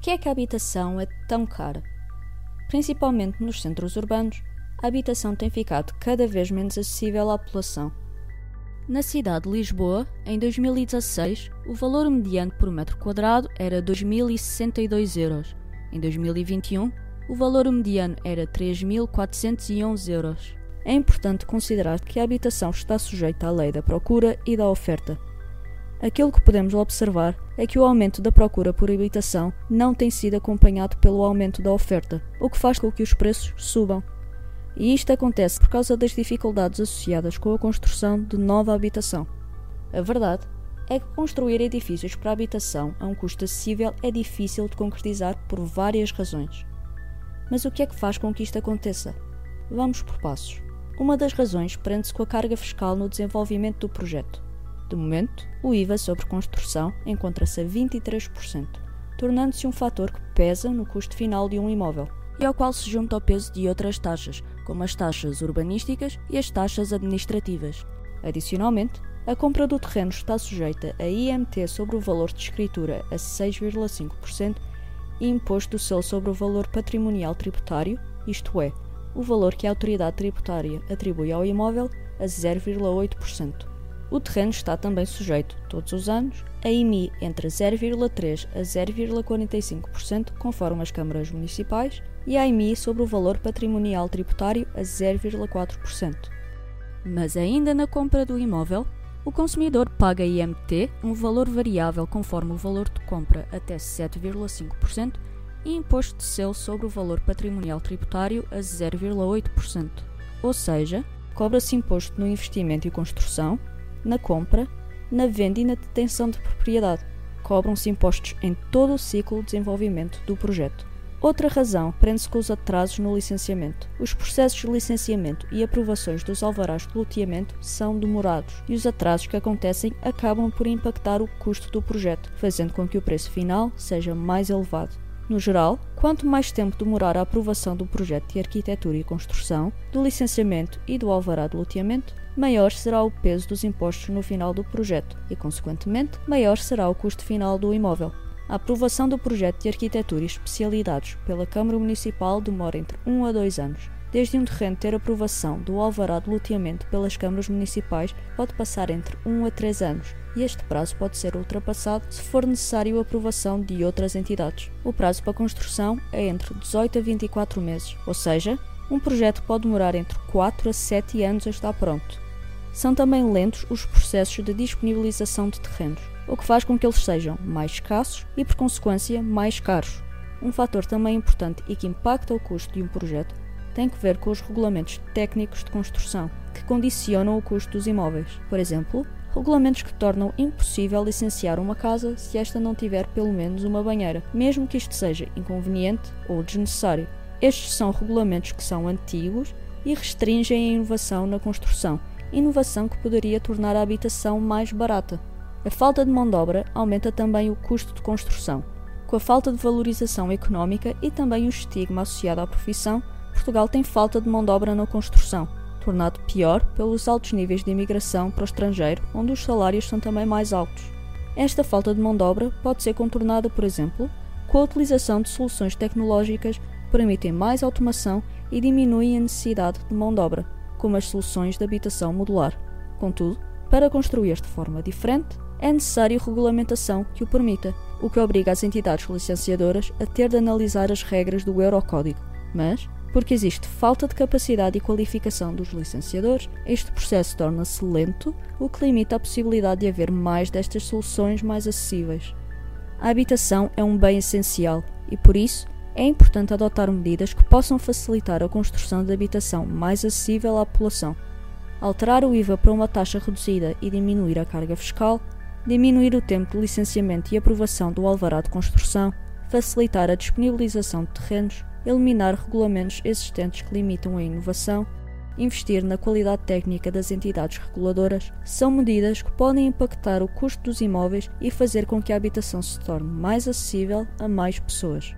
Que é que a habitação é tão cara? Principalmente nos centros urbanos, a habitação tem ficado cada vez menos acessível à população. Na cidade de Lisboa, em 2016, o valor mediano por metro quadrado era 2.062 euros. Em 2021, o valor mediano era 3.411 euros. É importante considerar que a habitação está sujeita à lei da procura e da oferta. Aquilo que podemos observar é que o aumento da procura por habitação não tem sido acompanhado pelo aumento da oferta, o que faz com que os preços subam. E isto acontece por causa das dificuldades associadas com a construção de nova habitação. A verdade é que construir edifícios para habitação a um custo acessível é difícil de concretizar por várias razões. Mas o que é que faz com que isto aconteça? Vamos por passos. Uma das razões prende-se com a carga fiscal no desenvolvimento do projeto. De momento, o IVA sobre construção encontra-se a 23%, tornando-se um fator que pesa no custo final de um imóvel e ao qual se junta o peso de outras taxas, como as taxas urbanísticas e as taxas administrativas. Adicionalmente, a compra do terreno está sujeita a IMT sobre o valor de escritura a 6,5% e imposto do selo sobre o valor patrimonial tributário, isto é, o valor que a autoridade tributária atribui ao imóvel, a 0,8%. O terreno está também sujeito, todos os anos, a IMI entre 0,3% a 0,45%, conforme as câmaras municipais, e a IMI sobre o valor patrimonial tributário a 0,4%. Mas ainda na compra do imóvel, o consumidor paga IMT, um valor variável conforme o valor de compra até 7,5%, e imposto de selo sobre o valor patrimonial tributário a 0,8%. Ou seja, cobra-se imposto no investimento e construção, na compra, na venda e na detenção de propriedade. Cobram-se impostos em todo o ciclo de desenvolvimento do projeto. Outra razão prende-se com os atrasos no licenciamento. Os processos de licenciamento e aprovações dos alvarás de loteamento são demorados e os atrasos que acontecem acabam por impactar o custo do projeto, fazendo com que o preço final seja mais elevado. No geral, quanto mais tempo demorar a aprovação do projeto de arquitetura e construção, do licenciamento e do alvará de loteamento, maior será o peso dos impostos no final do projeto e, consequentemente, maior será o custo final do imóvel. A aprovação do projeto de arquitetura e especialidades pela Câmara Municipal demora entre 1 a 2 anos. Desde um terreno ter aprovação do alvará de loteamento pelas câmaras municipais pode passar entre 1 a 3 anos, e este prazo pode ser ultrapassado se for necessário a aprovação de outras entidades. O prazo para construção é entre 18 a 24 meses, ou seja, um projeto pode demorar entre 4 a 7 anos a estar pronto. São também lentos os processos de disponibilização de terrenos, o que faz com que eles sejam mais escassos e, por consequência, mais caros. Um fator também importante e que impacta o custo de um projeto tem que ver com os regulamentos técnicos de construção, que condicionam o custo dos imóveis. Por exemplo, regulamentos que tornam impossível licenciar uma casa se esta não tiver pelo menos uma banheira, mesmo que isto seja inconveniente ou desnecessário. Estes são regulamentos que são antigos e restringem a inovação na construção, inovação que poderia tornar a habitação mais barata. A falta de mão de obra aumenta também o custo de construção. Com a falta de valorização económica e também o estigma associado à profissão, Portugal tem falta de mão de obra na construção tornado pior pelos altos níveis de imigração para o estrangeiro, onde os salários são também mais altos. Esta falta de mão de obra pode ser contornada, por exemplo, com a utilização de soluções tecnológicas que permitem mais automação e diminuem a necessidade de mão de obra, como as soluções de habitação modular. Contudo, para construir de forma diferente, é necessário regulamentação que o permita, o que obriga as entidades licenciadoras a ter de analisar as regras do Eurocódigo. Mas, porque existe falta de capacidade e qualificação dos licenciadores, este processo torna-se lento, o que limita a possibilidade de haver mais destas soluções mais acessíveis. A habitação é um bem essencial e, por isso, é importante adotar medidas que possam facilitar a construção de habitação mais acessível à população. Alterar o IVA para uma taxa reduzida e diminuir a carga fiscal, diminuir o tempo de licenciamento e aprovação do alvará de construção, facilitar a disponibilização de terrenos, eliminar regulamentos existentes que limitam a inovação, investir na qualidade técnica das entidades reguladoras, são medidas que podem impactar o custo dos imóveis e fazer com que a habitação se torne mais acessível a mais pessoas.